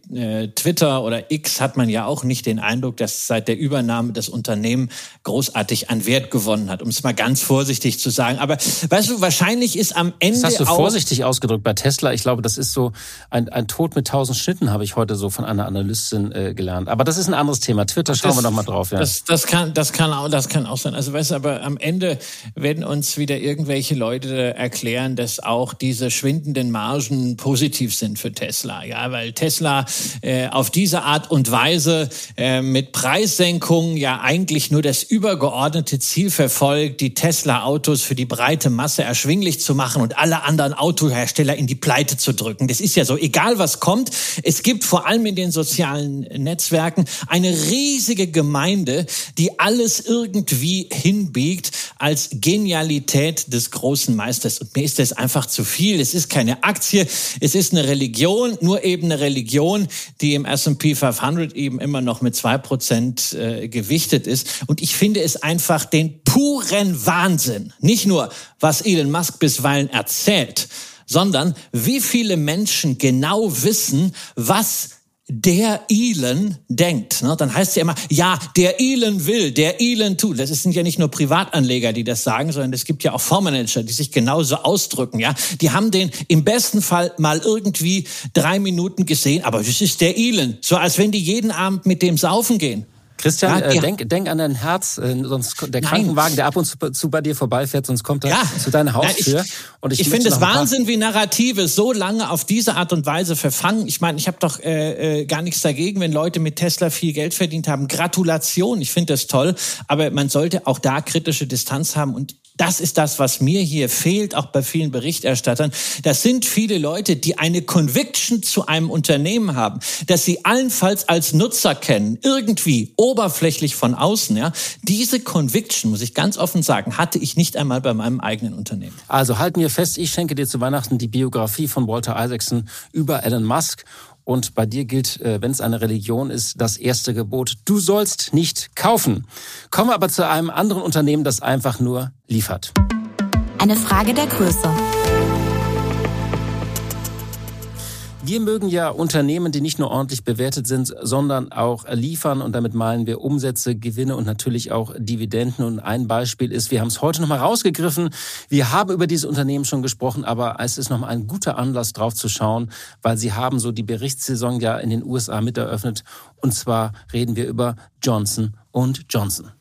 Twitter oder X hat man ja auch nicht den Eindruck, dass seit der Übernahme das Unternehmen großartig an Wert gewonnen hat, um es mal ganz vorsichtig zu sagen. Aber weißt du, wahrscheinlich ist am Ende das hast du auch vorsichtig ausgedrückt bei Tesla. Ich glaube, das ist so ein, ein Tod mit tausend Schnitten, habe ich heute so von einer Analystin kennengelernt. Aber das ist ein anderes Thema. Twitter schauen das, wir noch mal drauf. Ja. Das, das, kann, das, kann auch, das kann auch sein. Also weißt du, aber am Ende werden uns wieder irgendwelche Leute erklären, dass auch diese schwindenden Margen positiv sind für Tesla. Ja, weil Tesla äh, auf diese Art und Weise äh, mit Preissenkungen ja eigentlich nur das übergeordnete Ziel verfolgt, die Tesla-Autos für die breite Masse erschwinglich zu machen und alle anderen Autohersteller in die Pleite zu drücken. Das ist ja so, egal was kommt. Es gibt vor allem in den sozialen Netzwerken eine riesige Gemeinde, die alles irgendwie hinbiegt als Genialität des großen Meisters. Und mir ist das einfach zu viel. Es ist keine Aktie, es ist eine Religion, nur eben eine Religion, die im S&P 500 eben immer noch mit zwei Prozent äh, gewichtet ist. Und ich finde es einfach den puren Wahnsinn. Nicht nur, was Elon Musk bisweilen erzählt, sondern wie viele Menschen genau wissen, was der Elon denkt. Ne? Dann heißt es ja immer, ja, der Elon will, der Elon tut. Das sind ja nicht nur Privatanleger, die das sagen, sondern es gibt ja auch Fondsmanager, die sich genauso ausdrücken. Ja, Die haben den im besten Fall mal irgendwie drei Minuten gesehen, aber das ist der Elon. So als wenn die jeden Abend mit dem saufen gehen. Christian, ja, äh, denk, denk an dein Herz, äh, sonst der Nein. Krankenwagen, der ab und zu, bei dir vorbeifährt, sonst kommt er ja. zu deiner Haustür. Ich, und ich, ich finde es Wahnsinn, wie Narrative so lange auf diese Art und Weise verfangen. Ich meine, ich habe doch äh, äh, gar nichts dagegen, wenn Leute mit Tesla viel Geld verdient haben. Gratulation, ich finde das toll. Aber man sollte auch da kritische Distanz haben und das ist das, was mir hier fehlt, auch bei vielen Berichterstattern. Das sind viele Leute, die eine Conviction zu einem Unternehmen haben, dass sie allenfalls als Nutzer kennen, irgendwie oberflächlich von außen. Ja, diese Conviction muss ich ganz offen sagen, hatte ich nicht einmal bei meinem eigenen Unternehmen. Also halten wir fest, ich schenke dir zu Weihnachten die Biografie von Walter Isaacson über Elon Musk und bei dir gilt, äh, wenn es eine Religion ist, das erste Gebot, du sollst nicht kaufen. Kommen aber zu einem anderen Unternehmen, das einfach nur liefert. Eine Frage der Größe. Wir mögen ja Unternehmen, die nicht nur ordentlich bewertet sind, sondern auch liefern. Und damit meinen wir Umsätze, Gewinne und natürlich auch Dividenden. Und ein Beispiel ist, wir haben es heute nochmal rausgegriffen. Wir haben über dieses Unternehmen schon gesprochen, aber es ist nochmal ein guter Anlass drauf zu schauen, weil sie haben so die Berichtssaison ja in den USA mit eröffnet. Und zwar reden wir über Johnson Johnson.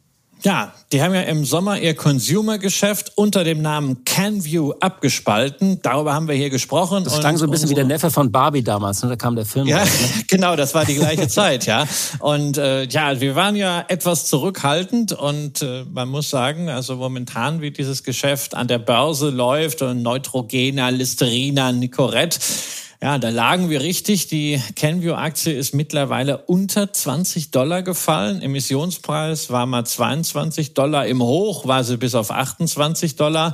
Ja, die haben ja im Sommer ihr Consumer-Geschäft unter dem Namen CanView abgespalten. Darüber haben wir hier gesprochen. Das klang so ein bisschen wie der Neffe von Barbie damals. Ne? Da kam der Film. Ja, raus, ne? (laughs) genau, das war die gleiche Zeit, ja. Und äh, ja, wir waren ja etwas zurückhaltend und äh, man muss sagen, also momentan, wie dieses Geschäft an der Börse läuft und Neutrogena, Listerina, Nicorette, ja, da lagen wir richtig. Die Canview-Aktie ist mittlerweile unter 20 Dollar gefallen. Emissionspreis war mal 22 Dollar. Im Hoch war sie bis auf 28 Dollar.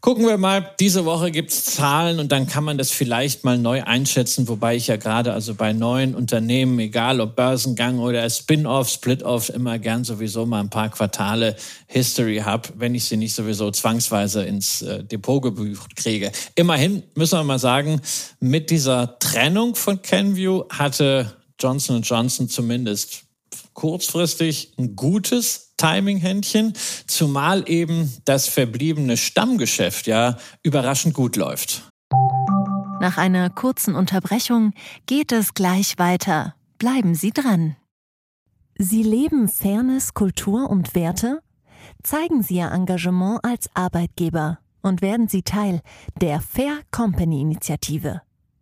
Gucken wir mal, diese Woche gibt's Zahlen und dann kann man das vielleicht mal neu einschätzen, wobei ich ja gerade also bei neuen Unternehmen, egal ob Börsengang oder Spin-off, Split-off, immer gern sowieso mal ein paar Quartale History habe, wenn ich sie nicht sowieso zwangsweise ins äh, Depot gebucht kriege. Immerhin müssen wir mal sagen, mit dieser Trennung von Kenview hatte Johnson Johnson zumindest kurzfristig ein gutes Timing-Händchen, zumal eben das verbliebene Stammgeschäft ja überraschend gut läuft. Nach einer kurzen Unterbrechung geht es gleich weiter. Bleiben Sie dran. Sie leben Fairness, Kultur und Werte? Zeigen Sie Ihr Engagement als Arbeitgeber und werden Sie Teil der Fair Company Initiative.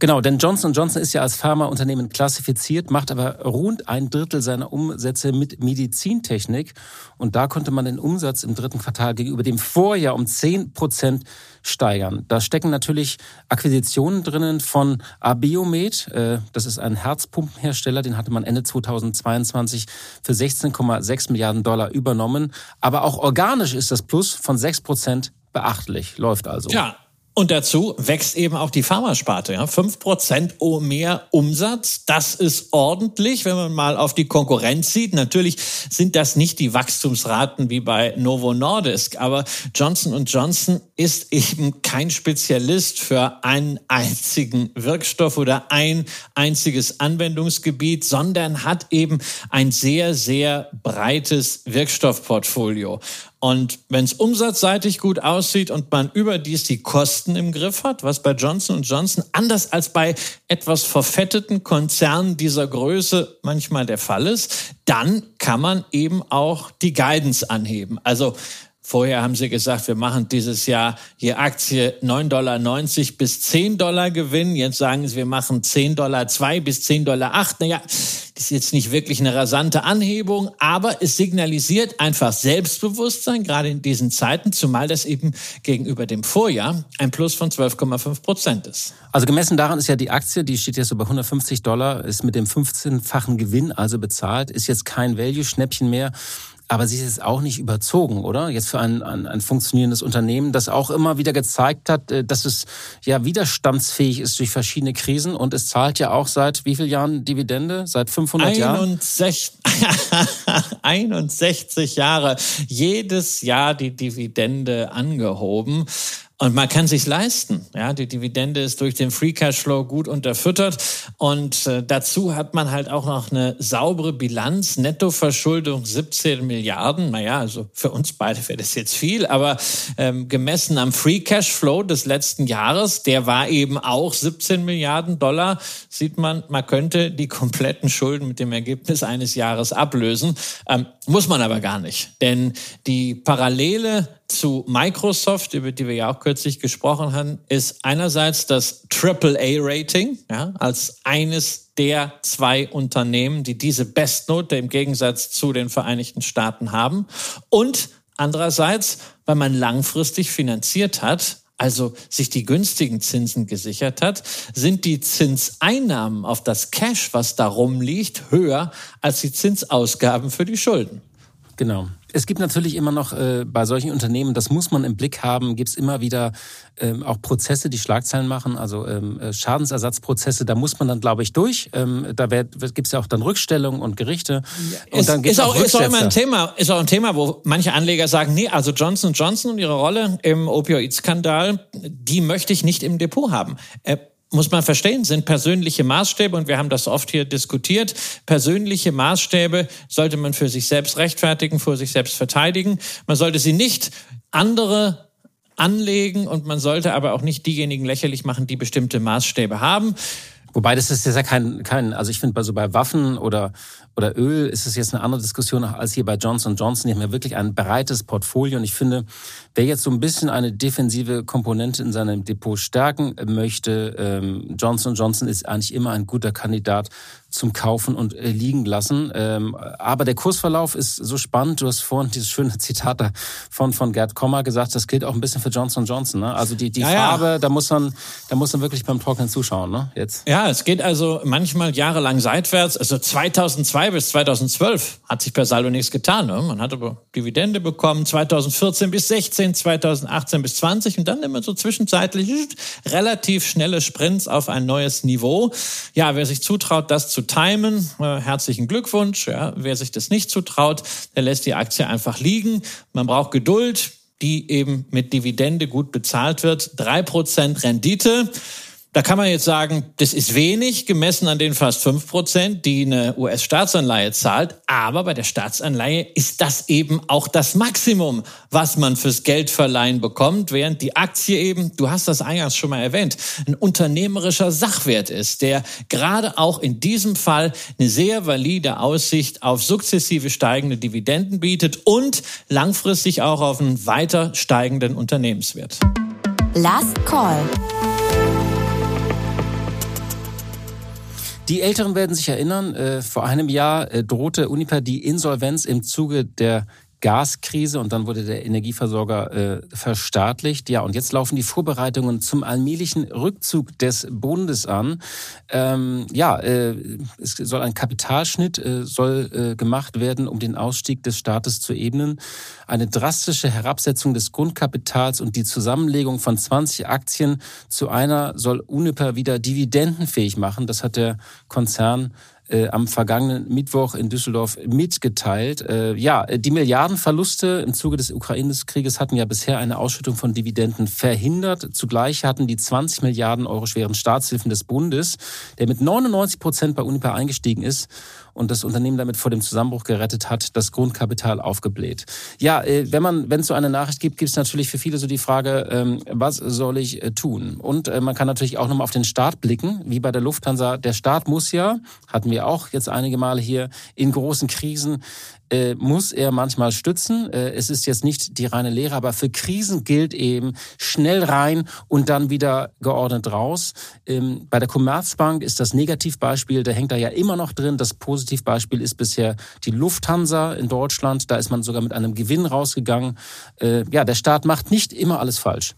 Genau, denn Johnson Johnson ist ja als Pharmaunternehmen klassifiziert, macht aber rund ein Drittel seiner Umsätze mit Medizintechnik. Und da konnte man den Umsatz im dritten Quartal gegenüber dem Vorjahr um 10 Prozent steigern. Da stecken natürlich Akquisitionen drinnen von Abiomed. Äh, das ist ein Herzpumpenhersteller, den hatte man Ende 2022 für 16,6 Milliarden Dollar übernommen. Aber auch organisch ist das Plus von 6 Prozent beachtlich. Läuft also. Ja, Und dazu wächst eben auch die Pharmasparte. Ja? 5% mehr Umsatz, das ist ordentlich, wenn man mal auf die Konkurrenz sieht. Natürlich sind das nicht die Wachstumsraten wie bei Novo Nordisk, aber Johnson Johnson ist eben kein Spezialist für einen einzigen Wirkstoff oder ein einziges Anwendungsgebiet, sondern hat eben ein sehr, sehr breites Wirkstoffportfolio. Und wenn es umsatzseitig gut aussieht und man überdies die Kosten im Griff hat, was bei Johnson Johnson anders als bei etwas verfetteten Konzernen dieser Größe manchmal der Fall ist, dann kann man eben auch die Guidance anheben. Also Vorher haben sie gesagt, wir machen dieses Jahr je Aktie 9,90 Dollar bis 10 Dollar Gewinn. Jetzt sagen sie, wir machen 10 Dollar 2 bis 10 Dollar 8. Naja, das ist jetzt nicht wirklich eine rasante Anhebung, aber es signalisiert einfach Selbstbewusstsein, gerade in diesen Zeiten, zumal das eben gegenüber dem Vorjahr ein Plus von 12,5 Prozent ist. Also gemessen daran ist ja die Aktie, die steht jetzt so bei 150 Dollar, ist mit dem 15-fachen Gewinn also bezahlt, ist jetzt kein Value-Schnäppchen mehr. Aber sie ist jetzt auch nicht überzogen, oder? Jetzt für ein, ein, ein funktionierendes Unternehmen, das auch immer wieder gezeigt hat, äh, dass es ja widerstandsfähig ist durch verschiedene Krisen und es zahlt ja auch seit wie vielen Jahren Dividende? Seit 500 Jahren? 61 (laughs) Jahre. Jedes Jahr die Dividende angehoben. Und man kann sich leisten. Ja, die Dividende ist durch den Free Cashflow gut unterfüttert. Und äh, dazu hat man halt auch noch eine saubere Bilanz. Nettoverschuldung 17 Milliarden. Naja, also für uns beide wäre das jetzt viel. Aber ähm, gemessen am Free Cashflow des letzten Jahres, der war eben auch 17 Milliarden Dollar, sieht man, man könnte die kompletten Schulden mit dem Ergebnis eines Jahres ablösen. Ähm, muss man aber gar nicht. Denn die Parallele zu Microsoft, über die wir ja auch kürzlich gesprochen haben, ist einerseits das AAA-Rating, ja, als eines der zwei Unternehmen, die diese Bestnote im Gegensatz zu den Vereinigten Staaten haben. Und andererseits, weil man langfristig finanziert hat, also sich die günstigen Zinsen gesichert hat, sind die Zinseinnahmen auf das Cash, was darum liegt, höher als die Zinsausgaben für die Schulden. Genau. Es gibt natürlich immer noch äh, bei solchen Unternehmen, das muss man im Blick haben, gibt es immer wieder ähm, auch Prozesse, die Schlagzeilen machen, also ähm, äh, Schadensersatzprozesse, da muss man dann, glaube ich, durch. Ähm, da gibt es ja auch dann Rückstellungen und Gerichte. Ja, und dann gibt's ist, auch, auch ist auch immer ein Thema, ist auch ein Thema, wo manche Anleger sagen, nee, also Johnson Johnson und ihre Rolle im Opioid-Skandal, die möchte ich nicht im Depot haben. Äh, muss man verstehen, sind persönliche Maßstäbe und wir haben das oft hier diskutiert. Persönliche Maßstäbe sollte man für sich selbst rechtfertigen, vor sich selbst verteidigen. Man sollte sie nicht andere anlegen und man sollte aber auch nicht diejenigen lächerlich machen, die bestimmte Maßstäbe haben. Wobei das ist ja kein, kein also ich finde bei so bei Waffen oder oder Öl ist es jetzt eine andere Diskussion als hier bei Johnson Johnson. Die haben ja wirklich ein breites Portfolio und ich finde, wer jetzt so ein bisschen eine defensive Komponente in seinem Depot stärken möchte, ähm, Johnson Johnson ist eigentlich immer ein guter Kandidat zum Kaufen und äh, liegen lassen. Ähm, aber der Kursverlauf ist so spannend. Du hast vorhin dieses schöne Zitat von, von Gerd Kommer gesagt, das gilt auch ein bisschen für Johnson Johnson. Ne? Also die, die ja, Farbe, ja. da muss man, da muss man wirklich beim Trocknen zuschauen. Ne? Jetzt. Ja, es geht also manchmal jahrelang seitwärts. Also 2002 bis 2012 hat sich per Saldo nichts getan. Ne? Man hat aber Dividende bekommen, 2014 bis 16, 2018 bis 20 und dann immer so zwischenzeitlich relativ schnelle Sprints auf ein neues Niveau. Ja, wer sich zutraut, das zu timen, äh, herzlichen Glückwunsch. Ja, wer sich das nicht zutraut, der lässt die Aktie einfach liegen. Man braucht Geduld, die eben mit Dividende gut bezahlt wird. Drei Prozent Rendite. Da kann man jetzt sagen, das ist wenig gemessen an den fast fünf Prozent, die eine US-Staatsanleihe zahlt. Aber bei der Staatsanleihe ist das eben auch das Maximum, was man fürs Geldverleihen bekommt, während die Aktie eben, du hast das eingangs schon mal erwähnt, ein unternehmerischer Sachwert ist, der gerade auch in diesem Fall eine sehr valide Aussicht auf sukzessive steigende Dividenden bietet und langfristig auch auf einen weiter steigenden Unternehmenswert. Last Call. Die Älteren werden sich erinnern, äh, vor einem Jahr äh, drohte Uniper die Insolvenz im Zuge der Gaskrise und dann wurde der Energieversorger äh, verstaatlicht. Ja, und jetzt laufen die Vorbereitungen zum allmählichen Rückzug des Bundes an. Ähm, ja, äh, es soll ein Kapitalschnitt äh, soll äh, gemacht werden, um den Ausstieg des Staates zu ebnen. Eine drastische Herabsetzung des Grundkapitals und die Zusammenlegung von 20 Aktien zu einer soll Uniper wieder dividendenfähig machen. Das hat der Konzern äh, am vergangenen Mittwoch in Düsseldorf mitgeteilt. Äh, ja, die Milliardenverluste im Zuge des Ukraine-Krieges hatten ja bisher eine Ausschüttung von Dividenden verhindert. Zugleich hatten die 20 Milliarden Euro schweren Staatshilfen des Bundes, der mit 99 Prozent bei Uniper eingestiegen ist und das Unternehmen damit vor dem Zusammenbruch gerettet hat, das Grundkapital aufgebläht. Ja, äh, wenn man, wenn es so eine Nachricht gibt, gibt es natürlich für viele so die Frage, ähm, was soll ich äh, tun? Und äh, man kann natürlich auch nochmal auf den Staat blicken, wie bei der Lufthansa. Der Staat muss ja, hatten wir auch jetzt einige Male hier, in großen Krisen äh, muss er manchmal stützen. Äh, es ist jetzt nicht die reine Lehre, aber für Krisen gilt eben schnell rein und dann wieder geordnet raus. Ähm, bei der Commerzbank ist das Negativbeispiel, da hängt da ja immer noch drin. Das Positivbeispiel ist bisher die Lufthansa in Deutschland. Da ist man sogar mit einem Gewinn rausgegangen. Äh, ja, der Staat macht nicht immer alles falsch.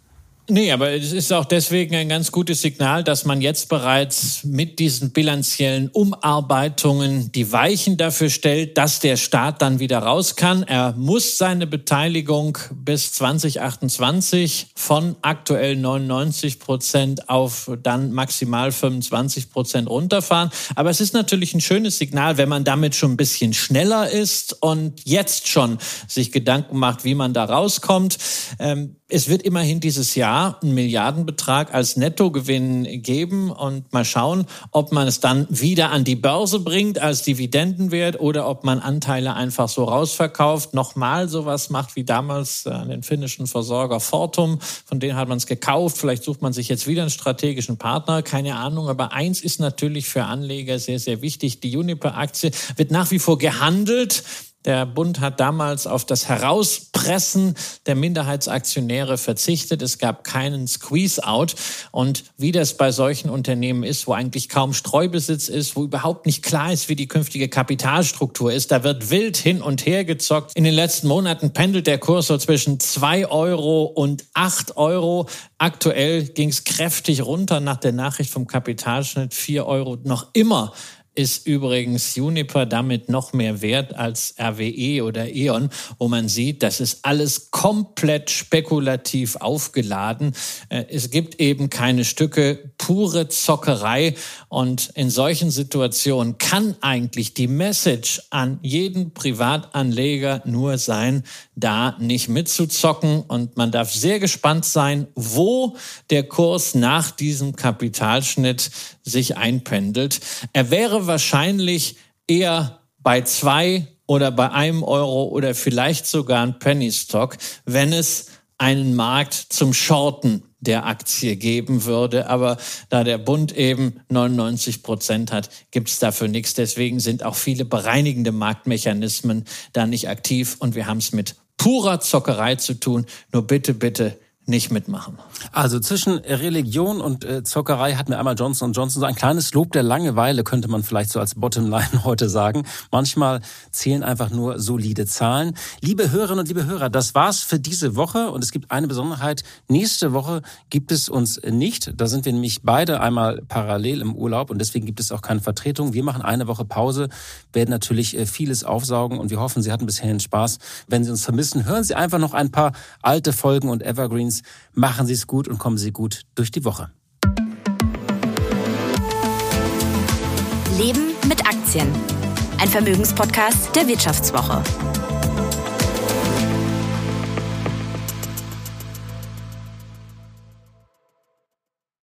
Nee, aber es ist auch deswegen ein ganz gutes Signal, dass man jetzt bereits mit diesen bilanziellen Umarbeitungen die Weichen dafür stellt, dass der Staat dann wieder raus kann. Er muss seine Beteiligung bis 2028 von aktuell 99 Prozent auf dann maximal 25 Prozent runterfahren. Aber es ist natürlich ein schönes Signal, wenn man damit schon ein bisschen schneller ist und jetzt schon sich Gedanken macht, wie man da rauskommt. Ähm, es wird immerhin dieses Jahr einen Milliardenbetrag als Nettogewinn geben und mal schauen, ob man es dann wieder an die Börse bringt als Dividendenwert oder ob man Anteile einfach so rausverkauft, nochmal sowas macht wie damals an den finnischen Versorger Fortum, von denen hat man es gekauft, vielleicht sucht man sich jetzt wieder einen strategischen Partner, keine Ahnung, aber eins ist natürlich für Anleger sehr, sehr wichtig, die Uniper-Aktie wird nach wie vor gehandelt der Bund hat damals auf das Herauspressen der Minderheitsaktionäre verzichtet. Es gab keinen Squeeze-out. Und wie das bei solchen Unternehmen ist, wo eigentlich kaum Streubesitz ist, wo überhaupt nicht klar ist, wie die künftige Kapitalstruktur ist, da wird wild hin und her gezockt. In den letzten Monaten pendelt der Kurs so zwischen zwei Euro und acht Euro. Aktuell ging es kräftig runter nach der Nachricht vom Kapitalschnitt. vier Euro noch immer ist übrigens Juniper damit noch mehr wert als RWE oder E.ON, wo man sieht, das ist alles komplett spekulativ aufgeladen. Äh, es gibt eben keine Stücke, pure Zockerei. Und in solchen Situationen kann eigentlich die Message an jeden Privatanleger nur sein, da nicht mitzuzocken. Und man darf sehr gespannt sein, wo der Kurs nach diesem Kapitalschnitt sich einpendelt. Er wäre wahrscheinlich eher bei zwei oder bei einem Euro oder vielleicht sogar ein Penny Stock, wenn es einen Markt zum Shorten der Aktie geben würde. Aber da der Bund eben 99 Prozent hat, gibt es dafür nichts. Deswegen sind auch viele bereinigende Marktmechanismen da nicht aktiv und wir haben es mit purer Zockerei zu tun. Nur bitte, bitte nicht mitmachen. Also zwischen Religion und äh, Zockerei hat mir einmal Johnson Johnson so ein kleines Lob der Langeweile, könnte man vielleicht so als Bottomline (laughs) heute sagen. Manchmal zählen einfach nur solide Zahlen. Liebe Hörerinnen und liebe Hörer, das war's für diese Woche und es gibt eine Besonderheit. Nächste Woche gibt es uns nicht. Da sind wir nämlich beide einmal parallel im Urlaub und deswegen gibt es auch keine Vertretung. Wir machen eine Woche Pause, werden natürlich äh, vieles aufsaugen und wir hoffen, Sie hatten bisher Spaß. Wenn Sie uns vermissen, hören Sie einfach noch ein paar alte Folgen und Evergreens Machen Sie es gut und kommen Sie gut durch die Woche. Leben mit Aktien. Ein Vermögenspodcast der Wirtschaftswoche.